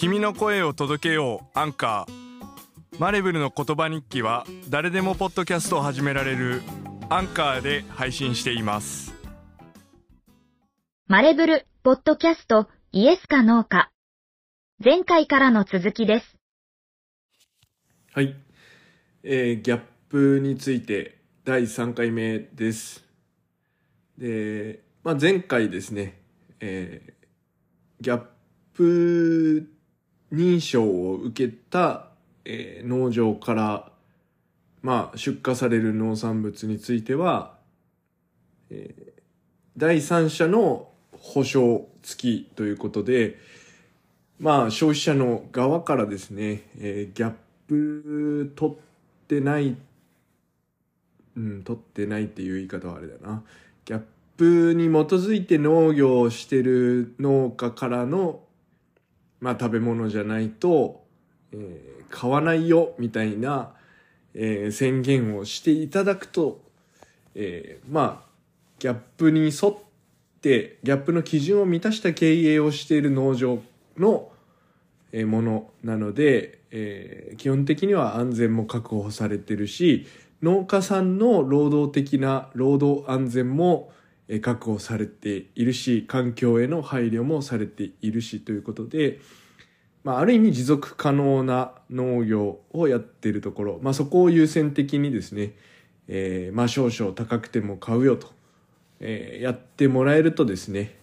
君の声を届けようアンカーマレブルの言葉日記は誰でもポッドキャストを始められるアンカーで配信していますマレブル、ポッドキャスト、イエスかノーか。前回からの続きです。はい、えーギャップについて第3回目ですで、まあ、前回ですね、えーギャップ認証を受けた、えー農場から、まあ、出荷される農産物については、えー第三者の保証付きということで、まあ、消費者の側からですね、えーギャップ取ってない、うん、取ってないっていう言い方はあれだな。ギャップに基づいて農業をしてる農家からの、まあ、食べ物じゃないと、えー買わないよ、みたいな、えー宣言をしていただくと、えーまあ、ギャップに沿って、ギャップの基準を満たした経営をしている農場のえものなので、え基本的には安全も確保されてるし農家さんの労働的な労働安全も確保されているし環境への配慮もされているしということで、まあ、ある意味持続可能な農業をやっているところ、まあ、そこを優先的にですね、えーまあ、少々高くても買うよと、えーやってもらえるとですね、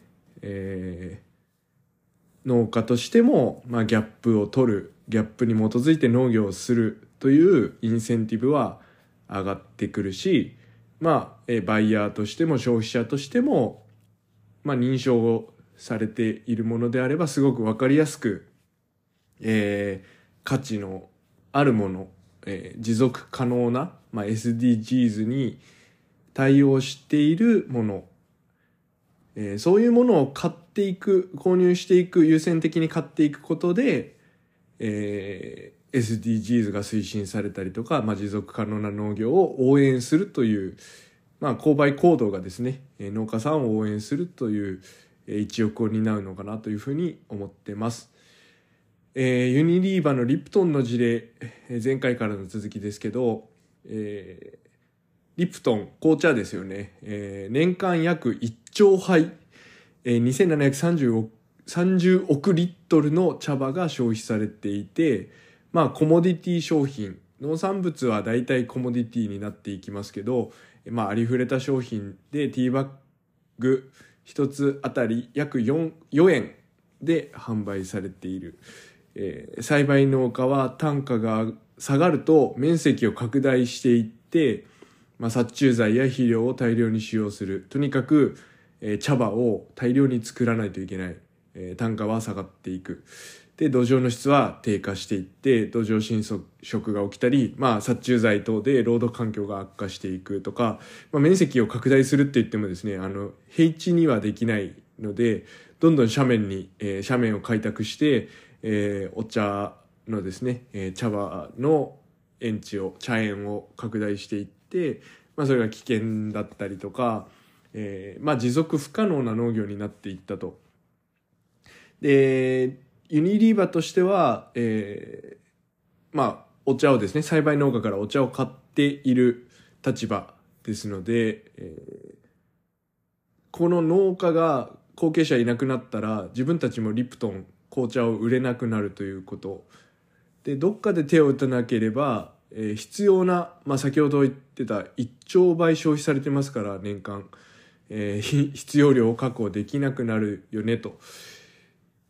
えー農家としても、まあ、ギャップを取るギャップに基づいて農業をするというインセンティブは上がってくるし、まあ、えーバイヤーとしても消費者としても、まあ、認証をされているものであればすごく分かりやすく、えー価値のあるもの、えー持続可能な、まあ、SDGs に対応しているものえーそういうものを買っていく購入していく優先的に買っていくことで、えー SDGs が推進されたりとか、まあ、持続可能な農業を応援するという、まあ、購買行動がですね農家さんを応援するというえ一翼を担うのかなというふうに思ってます。えーユニリーバのリプトンの事例、前回からの続きですけど、えーリプトン、紅茶ですよね。えー年間約1兆杯、えー2730億30億リットルの茶葉が消費されていて、まあコモディティ商品、農産物は大体コモディティになっていきますけど、まあありふれた商品でティーバッグ一つあたり約 4, 4円で販売されている。えー栽培農家は単価が下がると面積を拡大していって、まあ、殺虫剤や肥料を大量に使用する。とにかく、えー茶葉を大量に作らないといけない、えー単価は下がっていく。で土壌の質は低下していって土壌侵食が起きたり、まあ、殺虫剤等で労働環境が悪化していくとか、まあ、面積を拡大するって言ってもですねあの平地にはできないのでどんどん斜面に、えー斜面を開拓して、えーお茶のですね、えー茶葉の園地を茶園を拡大していって、まあ、それが危険だったりとか、えーまあ、持続不可能な農業になっていったと。でユニリーバとしては、えーまあお茶をですね栽培農家からお茶を買っている立場ですので、えーこの農家が後継者いなくなったら自分たちもリプトン紅茶を売れなくなるということでどっかで手を打たなければ、えー必要な、まあ、先ほど言ってた1兆倍消費されてますから年間、えー 必要量を確保できなくなるよねと。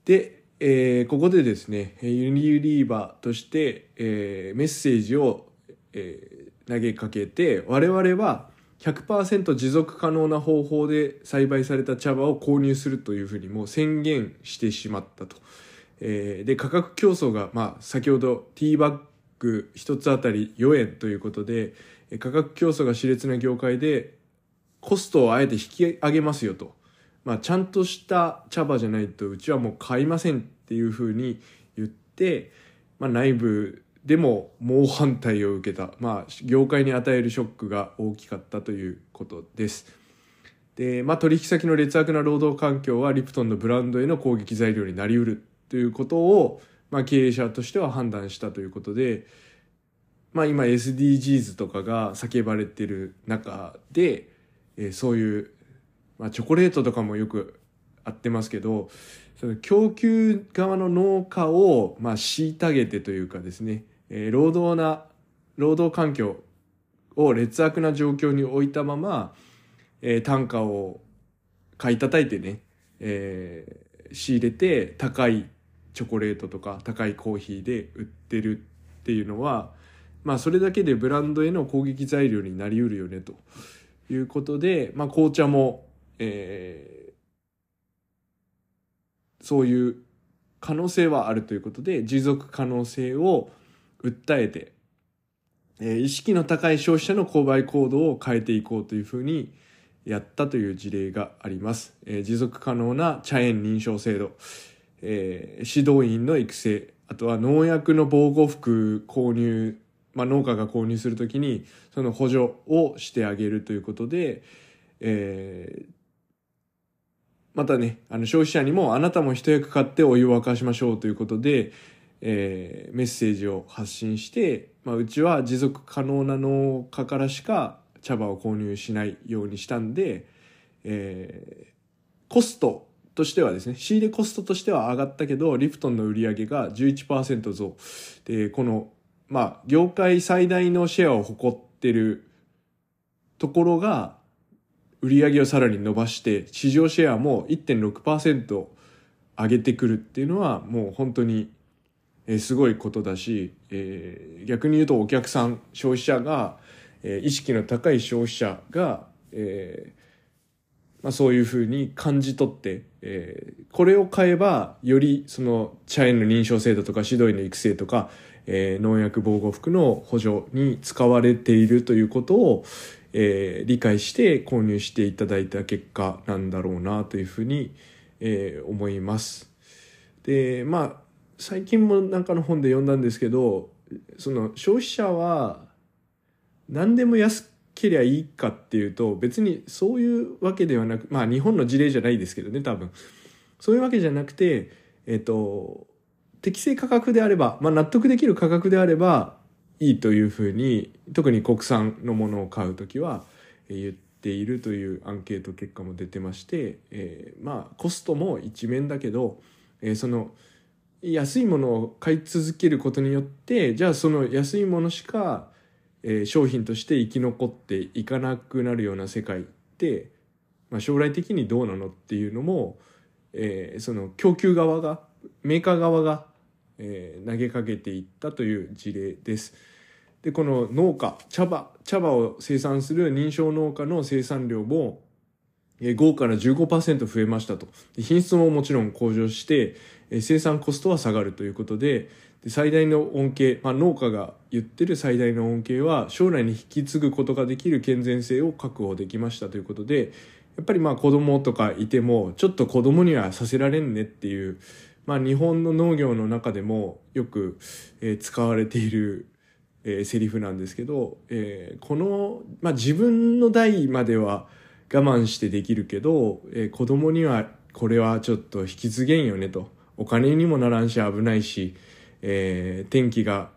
で、えーここでですねユニリーバーとして、えーメッセージを、えー投げかけて我々は100%持続可能な方法で栽培された茶葉を購入するというふうにもう宣言してしまったと。えーで価格競争が、まあ、先ほどティーバッグ1つあたり4円ということで価格競争が熾烈な業界でコストをあえて引き上げますよと、まあ、ちゃんとした茶葉じゃないとうちはもう買いませんっていうふうに言って、まあ、内部でも猛反対を受けた、まあ、業界に与えるショックが大きかったということです。で、まあ、取引先の劣悪な労働環境はリプトンのブランドへの攻撃材料になりうるということを、まあ、経営者としては判断したということで、まあ、今 SDGs とかが叫ばれてる中で、えー、そういう、まあ、チョコレートとかもよくあってますけどその供給側の農家を、まあ、虐げてというかですね、えー、労働な労働環境を劣悪な状況に置いたまま、えー、単価を買い叩いてね、えー、仕入れて高いチョコレートとか高いコーヒーで売ってるっていうのはまあそれだけでブランドへの攻撃材料になりうるよねということで、まあ、紅茶も、えー、そういう可能性はあるということで持続可能性を訴えてえー、意識の高い消費者の購買行動を変えていこうというふうにやったという事例があります。えー、持続可能な茶園認証制度、えー、指導員の育成、あとは農薬の防護服購入、まあ、農家が購入するときにその補助をしてあげるということで、えー、またね、あの消費者にもあなたも一役買ってお湯を沸かしましょうということで、えー、メッセージを発信して、まあ、うちは持続可能な農家からしか茶葉を購入しないようにしたんで、えー、コストとしてはですね仕入れコストとしては上がったけどリプトンの売り上げが11%増。でこのまあ業界最大のシェアを誇ってるところが売り上げをさらに伸ばして市場シェアも1.6%上げてくるっていうのはもう本当に、すごいことだし、えー、逆に言うとお客さん消費者が、えー、意識の高い消費者が、えーまあ、そういうふうに感じ取って、えー、これを買えばよりその茶園の認証制度とか指導員の育成とか、えー、農薬防護服の補助に使われているということを、えー、理解して購入していただいた結果なんだろうなというふうに、えー、思います。でまあ最近もなんかの本で読んだんですけどその消費者は何でも安けりゃいいかっていうと別にそういうわけではなくまあ日本の事例じゃないですけどね多分そういうわけじゃなくてえっ、と適正価格であれば、まあ、納得できる価格であればいいというふうに特に国産のものを買う時は言っているというアンケート結果も出てまして、えー、まあコストも一面だけど、えー、その安いものを買い続けることによってじゃあその安いものしか、えー、商品として生き残っていかなくなるような世界って、まあ、将来的にどうなのっていうのも、えー、その供給側がメーカー側が、えー、投げかけていったという事例です。でこの農家茶葉茶葉を生産する認証農家の生産量も5から15%増えましたと。品質ももちろん向上して、生産コストは下がるということで、最大の恩恵、まあ、農家が言ってる最大の恩恵は将来に引き継ぐことができる健全性を確保できましたということで、やっぱりまあ子供とかいても、ちょっと子供にはさせられんねっていう、まあ日本の農業の中でもよく、え使われている、えー、セリフなんですけど、えー、この、まあ自分の代までは、我慢してできるけど、えー、子供にはこれはちょっと引き継げんよねと。お金にもならんし危ないし、えー、天気が、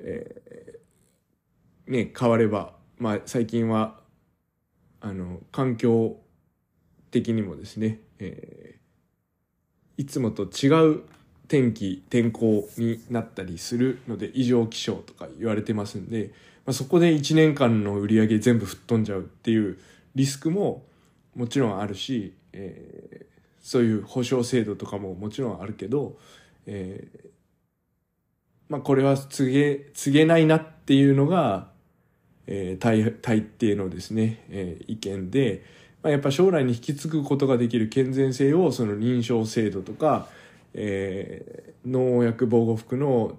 えー、ね、変われば、まあ最近は、あの、環境的にもですね、えー、いつもと違う天気、天候になったりするので異常気象とか言われてますんで、まあ、そこで1年間の売り上げ全部吹っ飛んじゃうっていうリスクももちろんあるし、えー、そういう保証制度とかももちろんあるけど、えー、まあこれは告げ、告げないなっていうのが、えー、大大抵のですね、えー、意見で、まあ、やっぱ将来に引き継ぐことができる健全性をその認証制度とか、えー、農薬防護服の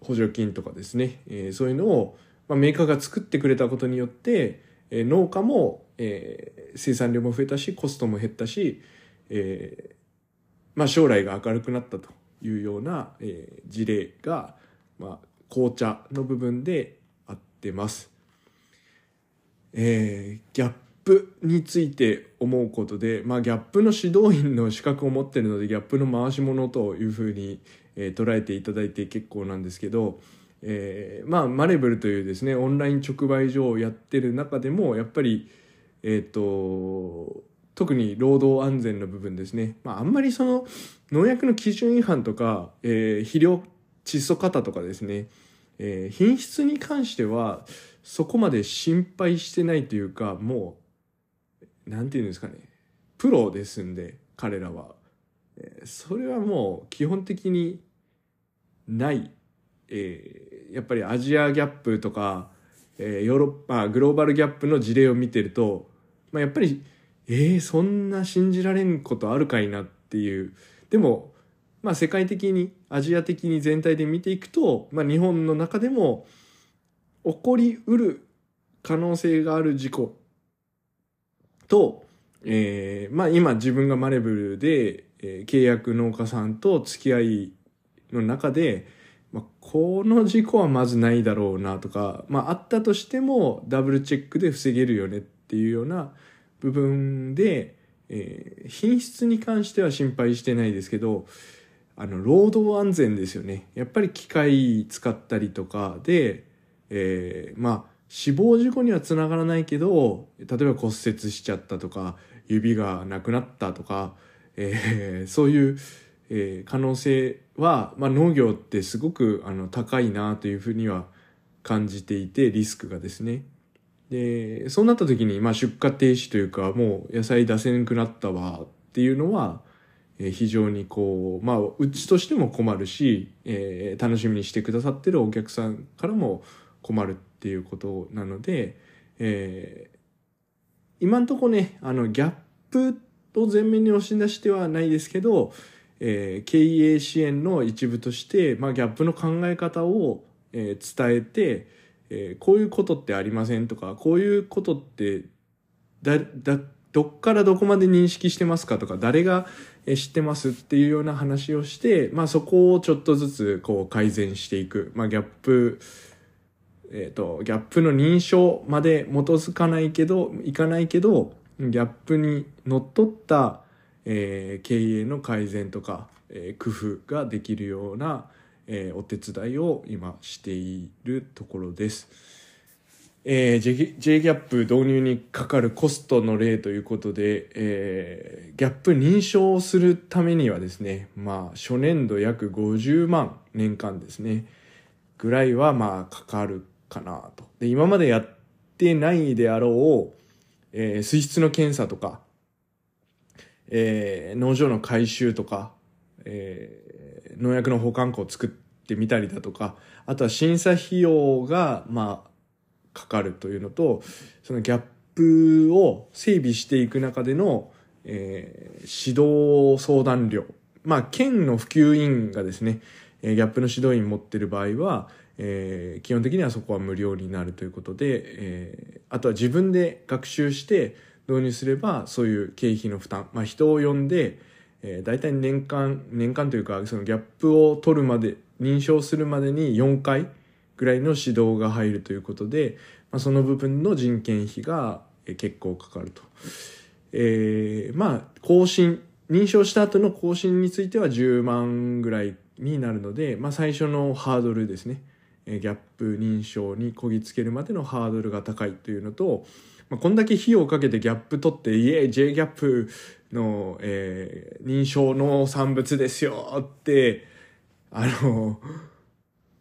補助金とかですね、えー、そういうのを、まあ、メーカーが作ってくれたことによって、えー、農家もえー、生産量も増えたしコストも減ったし、えーまあ、将来が明るくなったというような、えー、事例が、まあ、紅茶の部分であってます。えー、ギャッップについて思うことで、まあ、ギャップの指導員の資格を持ってるのでギャップの回し物というふうに、えー、捉えていただいて結構なんですけど、えー、まあマレブルというですねオンライン直売所をやってる中でもやっぱりえ、ー、と特に労働安全の部分ですね、まあ、あんまりその農薬の基準違反とか、えー、肥料窒素型とかですね、えー、品質に関してはそこまで心配してないというかもう何て言うんですかね。プロですんで彼らは、それはもう基本的にない、えー、やっぱりアジアギャップとか、えー、ヨーロッパグローバルギャップの事例を見てると、まあ、やっぱりえー、そんな信じられんことあるかいなっていう。でもまあ、世界的にアジア的に全体で見ていくと、まあ、日本の中でも起こりうる可能性がある事故と、えー、まあ今自分がマレブルで、えー、契約農家さんと付き合いの中で、まあ、この事故はまずないだろうなとか、まああったとしてもダブルチェックで防げるよねっていうような部分で、えー、品質に関しては心配してないですけど、あの労働安全ですよね。やっぱり機械使ったりとかで、えー、まあ死亡事故にはつながらないけど例えば骨折しちゃったとか指がなくなったとか、えー、そういう、えー、可能性は、まあ、農業ってすごくあの高いなというふうには感じていてリスクがですね。でそうなった時に、まあ、出荷停止というかもう野菜出せなくなったわっていうのはえ非常にこうまあうちとしても困るし、えー、楽しみにしてくださってるお客さんからも困るっていうことなので、えー、今んとこねあのギャップを前面に押し出してはないですけど、えー、経営支援の一部として、まあ、ギャップの考え方を、えー、伝えて、えー、こういうことってありませんとかこういうことってだだどっからどこまで認識してますかとか誰が知ってますっていうような話をして、まあ、そこをちょっとずつこう改善していく、まあ、ギャップえっ、ー、とギャップの認証まで基づかないけどいかないけどギャップにのっとった、えー、経営の改善とか、えー、工夫ができるような、えー、お手伝いを今しているところです。えー、J, J ギャップ導入にかかるコストの例ということで、えー、ギャップ認証するためにはですね、まあ、初年度約50万年間ですね、ぐらいはまあかかるかなと。で、今までやってないであろう、えー、水質の検査とか、えー、農場の改修とか、えー、農薬の保管庫を作ってみたりだとか、あとは審査費用が、まあ、かかるというのとそのギャップを整備していく中での、えー、指導相談料まあ県の普及委員がですねえギャップの指導員持ってる場合は、えー、基本的にはそこは無料になるということで、えー、あとは自分で学習して導入すればそういう経費の負担、まあ、人を呼んで、えー、大体年間年間というかそのギャップを取るまで認証するまでに4回ぐらいの指導が入るということで、まあ、その部分の人件費が結構かかると。えー、まあ更新認証した後の更新については10万ぐらいになるので、まあ、最初のハードルですねギャップ認証にこぎつけるまでのハードルが高いというのと、まあ、こんだけ費用をかけてギャップ取ってイエーイ J ギャップの、えー、認証の産物ですよってあの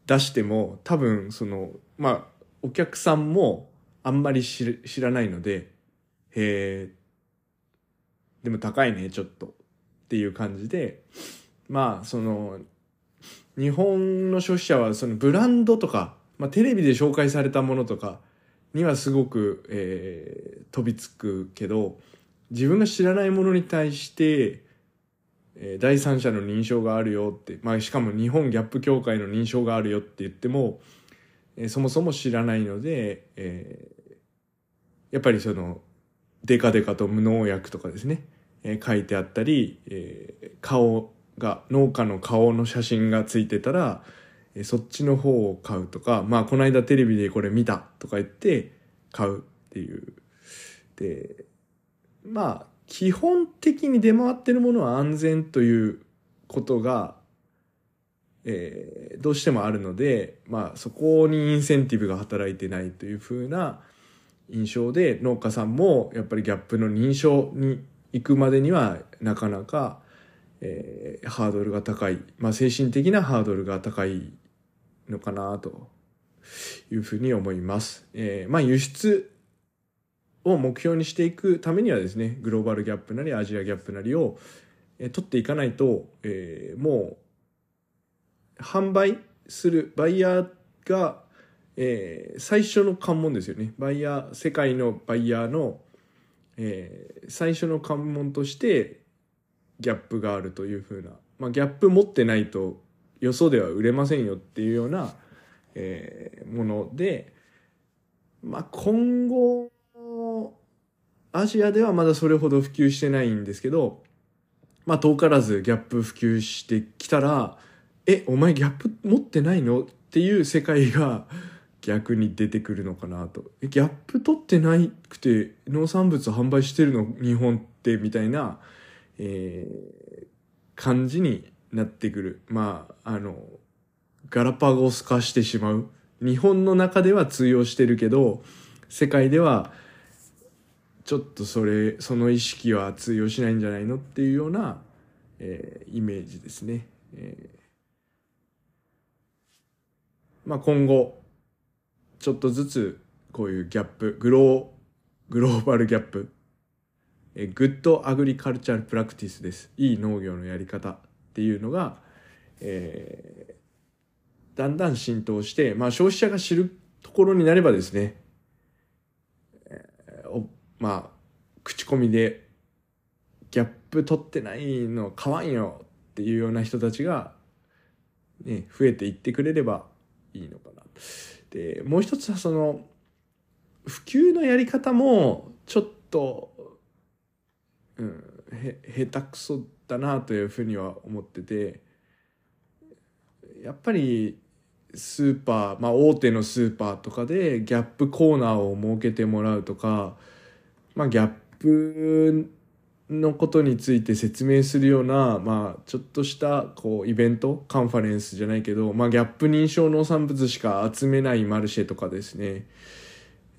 出しても多分そのまあお客さんもあんまり知らないのでへえでも高いねちょっと。っていう感じでまあその日本の消費者はそのブランドとか、まあ、テレビで紹介されたものとかにはすごく、えー、飛びつくけど自分が知らないものに対してえ第三者の認証があるよって、まあ、しかも日本ギャップ協会の認証があるよって言っても、えそもそも知らないので、えー、やっぱりそのデカデカと無農薬とかですね、えー、書いてあったり、えー、顔が農家の顔の写真がついてたら、そっちの方を買うとかまあこの間テレビでこれ見たとか言って買うっていう。で、まあ、基本的に出回ってるものは安全ということが、えー、どうしてもあるので、まあ、そこにインセンティブが働いてないというふうな印象で、農家さんもやっぱりギャップの認証に行くまでにはなかなか、えー、ハードルが高い、まあ、精神的なハードルが高いのかなというふうに思います。えー、まあ、輸出を目標にしていくためにはですね、グローバルギャップなりアジアギャップなりを、えー、取っていかないと、えー、もう、販売するバイヤーが、えー、最初の関門ですよね。バイヤー、世界のバイヤーの、えー、最初の関門としてギャップがあるというふうな、まあ、ギャップ持ってないとよそでは売れませんよっていうような、えー、もので、まあ、今後アジアではまだそれほど普及してないんですけど、まあ遠からずギャップ普及してきたら、え、お前ギャップ持ってないのっていう世界が 逆に出てくるのかなと。ギャップ取ってないくて農産物販売してるの日本ってみたいな、えー、感じになってくる。まあ、あの、ガラパゴス化してしまう。日本の中では通用してるけど、世界ではちょっとそれその意識は通用しないんじゃないのっていうような、えー、イメージですね。えー、まあ、今後ちょっとずつこういう GAP グローグローバル GAP、え、 Good Agricultural Practice ですいい農業のやり方っていうのが、えー、だんだん浸透して、まあ、消費者が知るところになればですねまあ、口コミで、ギャップ取ってないの買わんよっていうような人たちが、ね、増えていってくれればいいのかな。で、もう一つはその、普及のやり方も、ちょっと、うん、へ、下手くそだなというふうには思ってて、やっぱり、スーパー、まあ大手のスーパーとかでギャップコーナーを設けてもらうとか、まあ、ギャップのことについて説明するような、まあ、ちょっとしたこうイベントカンファレンスじゃないけど、まあ、ギャップ認証農産物しか集めないマルシェとかですね。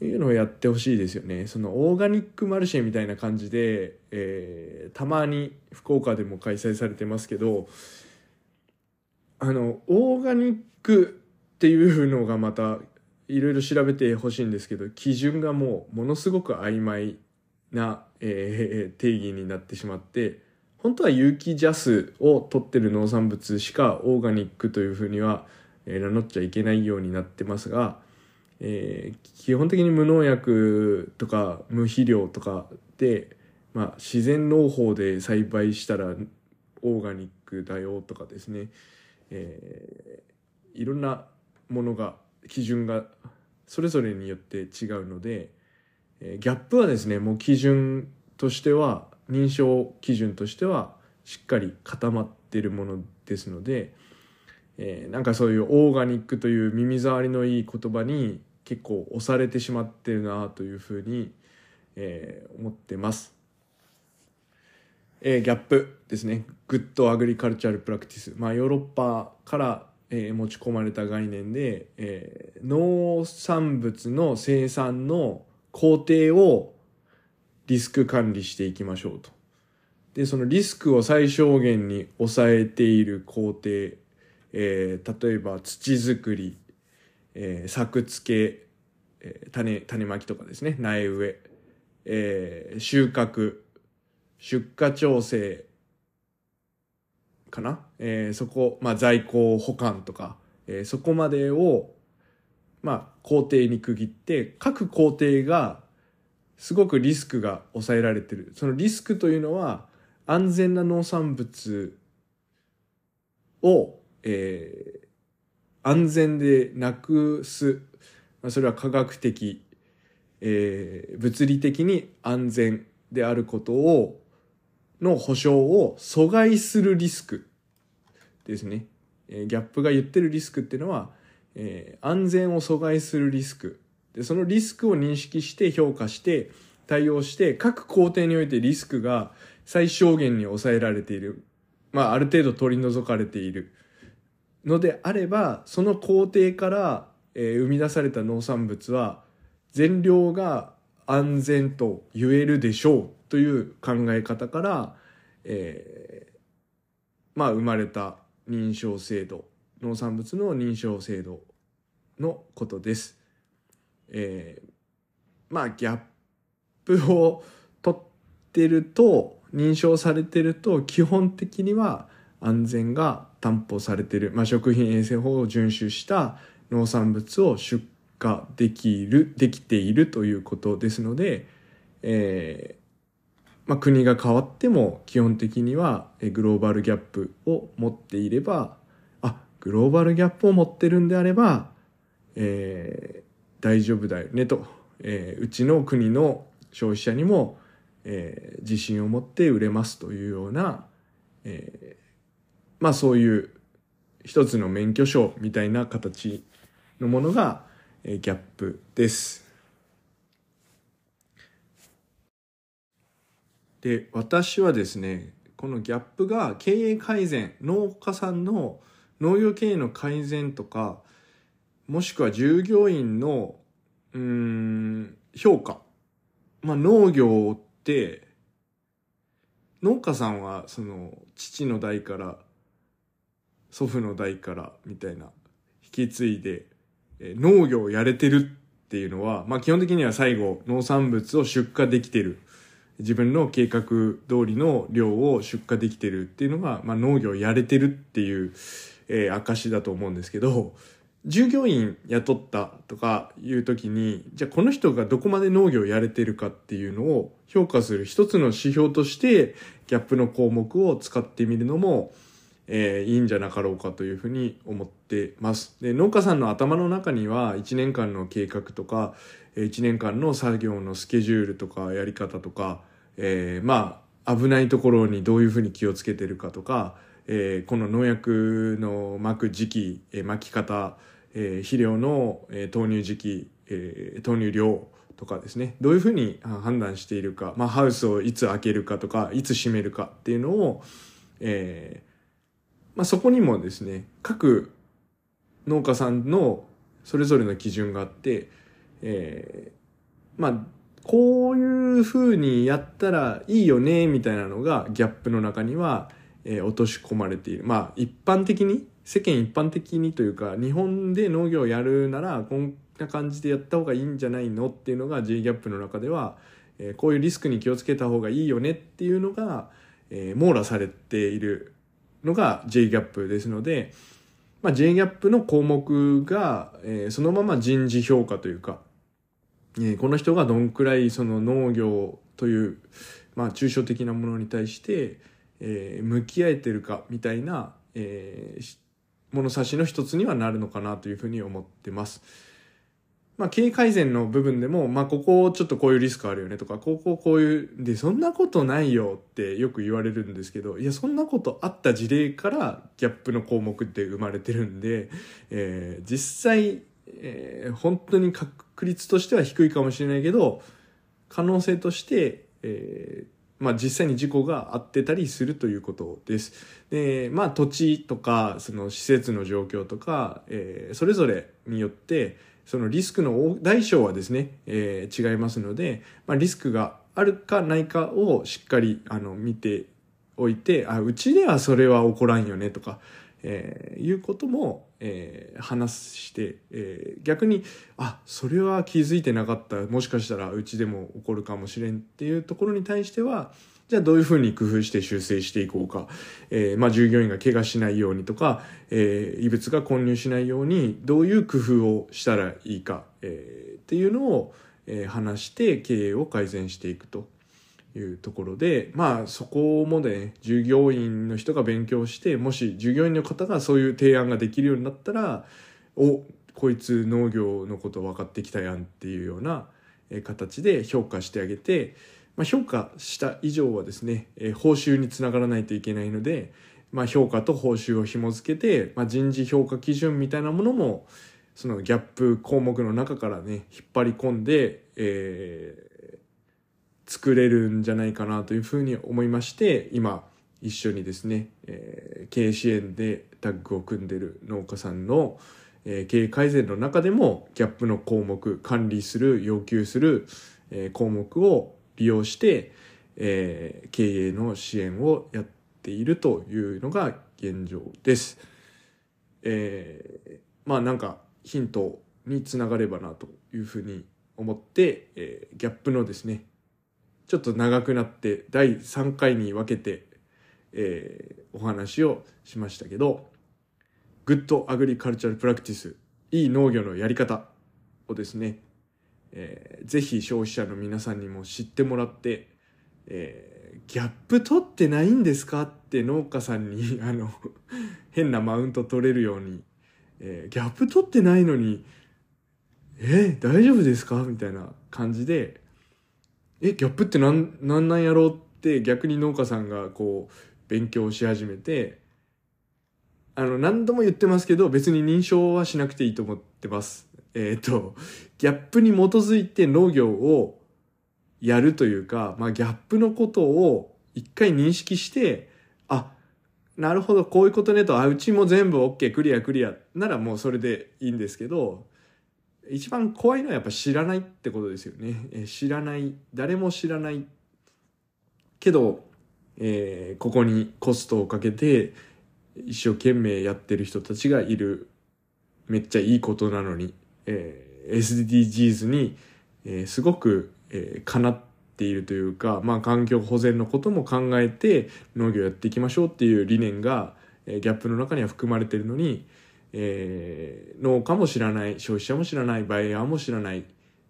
いうのをやってほしいですよね。そのオーガニックマルシェみたいな感じで、えー、たまに福岡でも開催されてますけどあのオーガニックっていうのがまたいろいろ調べてほしいんですけど基準がもうものすごく曖昧な、えー、定義になってしまって本当は有機ジャスを取ってる農産物しかオーガニックというふうには、えー、名乗っちゃいけないようになってますが、えー、基本的に無農薬とか無肥料とかで、まあ、自然農法で栽培したらオーガニックだよとかですね、えー、いろんなものが基準がそれぞれによって違うので、えギャップはですねもう基準としては認証基準としてはしっかり固まってるものですので、えー、なんかそういうオーガニックという耳障りのいい言葉に結構押されてしまってるなというふうに、えー、思ってます。えー、 GAP ですね。 Good Agricultural Practice。まあヨーロッパからえー、持ち込まれた概念で、えー、農産物の生産の工程をリスク管理していきましょうと。で、そのリスクを最小限に抑えている工程、えー、例えば土作り、えー、作付け、えー、種、種まきとかですね、苗植え、えー、収穫、出荷調整、かな、えー、そこ、まあ、在庫保管とか、えー、そこまでを、まあ、工程に区切って各工程がすごくリスクが抑えられてる。そのリスクというのは安全な農産物を、えー、安全でなくす、まあ、それは科学的、えー、物理的に安全であることをの保証を阻害するリスクですね。えギャップが言ってるリスクっていうのは、えー、安全を阻害するリスクでそのリスクを認識して評価して対応して各工程においてリスクが最小限に抑えられている。まあ、ある程度取り除かれているのであれば、その工程からえー、生み出された農産物は全量が安全と言えるでしょうという考え方から、えー、まあ生まれた認証制度農産物の認証制度のことです。えー、まあギャップを取ってると認証されてると基本的には安全が担保されている、まあ、食品衛生法を遵守した農産物を出荷できる、できているということですので、えー、まあ、国が変わっても基本的にはグローバルギャップを持っていれば、あ、グローバルギャップを持ってるんであれば、えー、大丈夫だよねと、えー、うちの国の消費者にも、えー、自信を持って売れますというような、えー、まあそういう一つの免許証みたいな形のものが、えギャップです。で、私はですね、このギャップが経営改善、農家さんの農業経営の改善とか、もしくは従業員の、うん、評価。まあ農業って、農家さんはその父の代から祖父の代からみたいな引き継いでえ農業をやれてるっていうのは、まあ基本的には最後農産物を出荷できてる。自分の計画通りの量を出荷できてるっていうのが、まあ農業をやれてるっていう、えー、証だと思うんですけど、従業員雇ったとかいう時に、じゃあこの人がどこまで農業をやれてるかっていうのを評価する一つの指標として、ギャップの項目を使ってみるのも、えー、いいんじゃなかろうかというふうに思ってます。で、農家さんの頭の中には1年間の計画とか、1年間の作業のスケジュールとかやり方とか、えー、まあ、危ないところにどういうふうに気をつけてるかとか、えー、この農薬の撒く時期、えー、撒き方、えー、肥料の、え、投入時期、えー、投入量とかですね、どういうふうに判断しているか、まあ、ハウスをいつ開けるかとか、いつ閉めるかっていうのを、えー、まあ、そこにもですね、各農家さんのそれぞれの基準があって、えー、まあ、こういう風にやったらいいよね、みたいなのがギャップの中には、えー、落とし込まれている。まあ、一般的に、世間一般的にというか、日本で農業をやるなら、こんな感じでやった方がいいんじゃないのっていうのが J ギャップの中では、えー、こういうリスクに気をつけた方がいいよねっていうのが、え、網羅されているのが J ギャップですので、まあ、J ギャップの項目が、えー、そのまま人事評価というか、えー、この人がどんくらいその農業という、まあ、抽象的なものに対して、えー、向き合えてるかみたいな、えー、物差しの一つにはなるのかなというふうに思ってます。まあ、経営改善の部分でも、まあ、ここちょっとこういうリスクあるよねとか、こここういう、で、そんなことないよってよく言われるんですけど、いや、そんなことあった事例からギャップの項目って生まれてるんで、えー、実際、えー、本当に確率としては低いかもしれないけど、可能性として、えー、まあ実際に事故があってたりするということです。で、まあ土地とか、その施設の状況とか、えー、それぞれによって、そのリスクの大小はですね、えー、違いますので、まあ、リスクがあるかないかをしっかりあの見ておいて、あ、うちではそれは起こらんよねとか、えー、いうことも、えー、話して、えー、逆に、あ、それは気づいてなかった。もしかしたらうちでも起こるかもしれんっていうところに対しては、じゃあどういうふうに工夫して修正していこうか。えー、まあ従業員が怪我しないようにとか、えー、異物が混入しないようにどういう工夫をしたらいいか、えー、っていうのを、えー、話して経営を改善していくというところで、まあそこもね、従業員の人が勉強して、もし従業員の方がそういう提案ができるようになったら、お、こいつ農業のこと分かってきたやんっていうような形で評価してあげて、まあ、評価した以上はですね、えー、報酬につながらないといけないので、まあ、評価と報酬を紐付けて、まあ、人事評価基準みたいなものもそのギャップ項目の中からね引っ張り込んで、えー、作れるんじゃないかなというふうに思いまして今一緒にですね、えー、経営支援でタッグを組んでる農家さんの、えー、経営改善の中でもギャップの項目管理する要求する、えー、項目を利用して、えー、経営の支援をやっているというのが現状です。えー、まあなんかヒントにつながればなというふうに思って、えー、ギャップのですねちょっと長くなって第3回に分けて、えー、お話をしましたけどGood Agricultural Practice いい農業のやり方をですね、えー、ぜひ消費者の皆さんにも知ってもらって、えー、 GAP 取ってないんですかって農家さんに あの変なマウント取れるように、えー、 GAP 取ってないのにえ大丈夫ですか？みたいな感じでえ GAP ってなんなんなんやろうって逆に農家さんがこう勉強し始めてあの何度も言ってますけど別に認証はしなくていいと思ってます。えっ、ー、とギャップに基づいて農業をやるというか、まあ、ギャップのことを一回認識してあなるほどこういうことねとあうちも全部 OK クリアクリアならもうそれでいいんですけど一番怖いのはやっぱ知らないってことですよね。え知らない、誰も知らないけど、えー、ここにコストをかけて一生懸命やってる人たちがいる。めっちゃいいことなのに、えー、SDGs に、えー、すごく、えー、かなっているというか、まあ環境保全のことも考えて農業やっていきましょうっていう理念が、えー、ギャップの中には含まれているのに、えー、農家も知らない消費者も知らないバイヤーも知らない、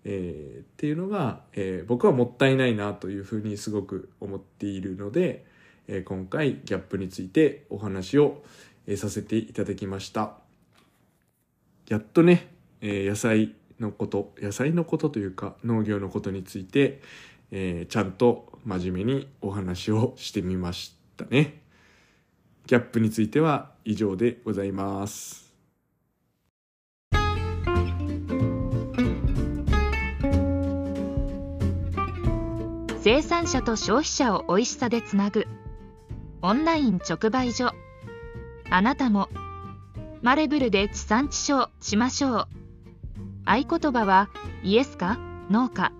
えー、っていうのが、えー、僕はもったいないなというふうにすごく思っているので、えー、今回ギャップについてお話を、えー、させていただきました。やっとね、えー、野菜のこと野菜のことというか農業のことについて、えー、ちゃんと真面目にお話をしてみましたね。ギャップについては以上でございます。生産者と消費者を美味しさでつなぐオンライン直売所。あなたもマレブルで地産地消しましょう。合言葉はイエスかノーか。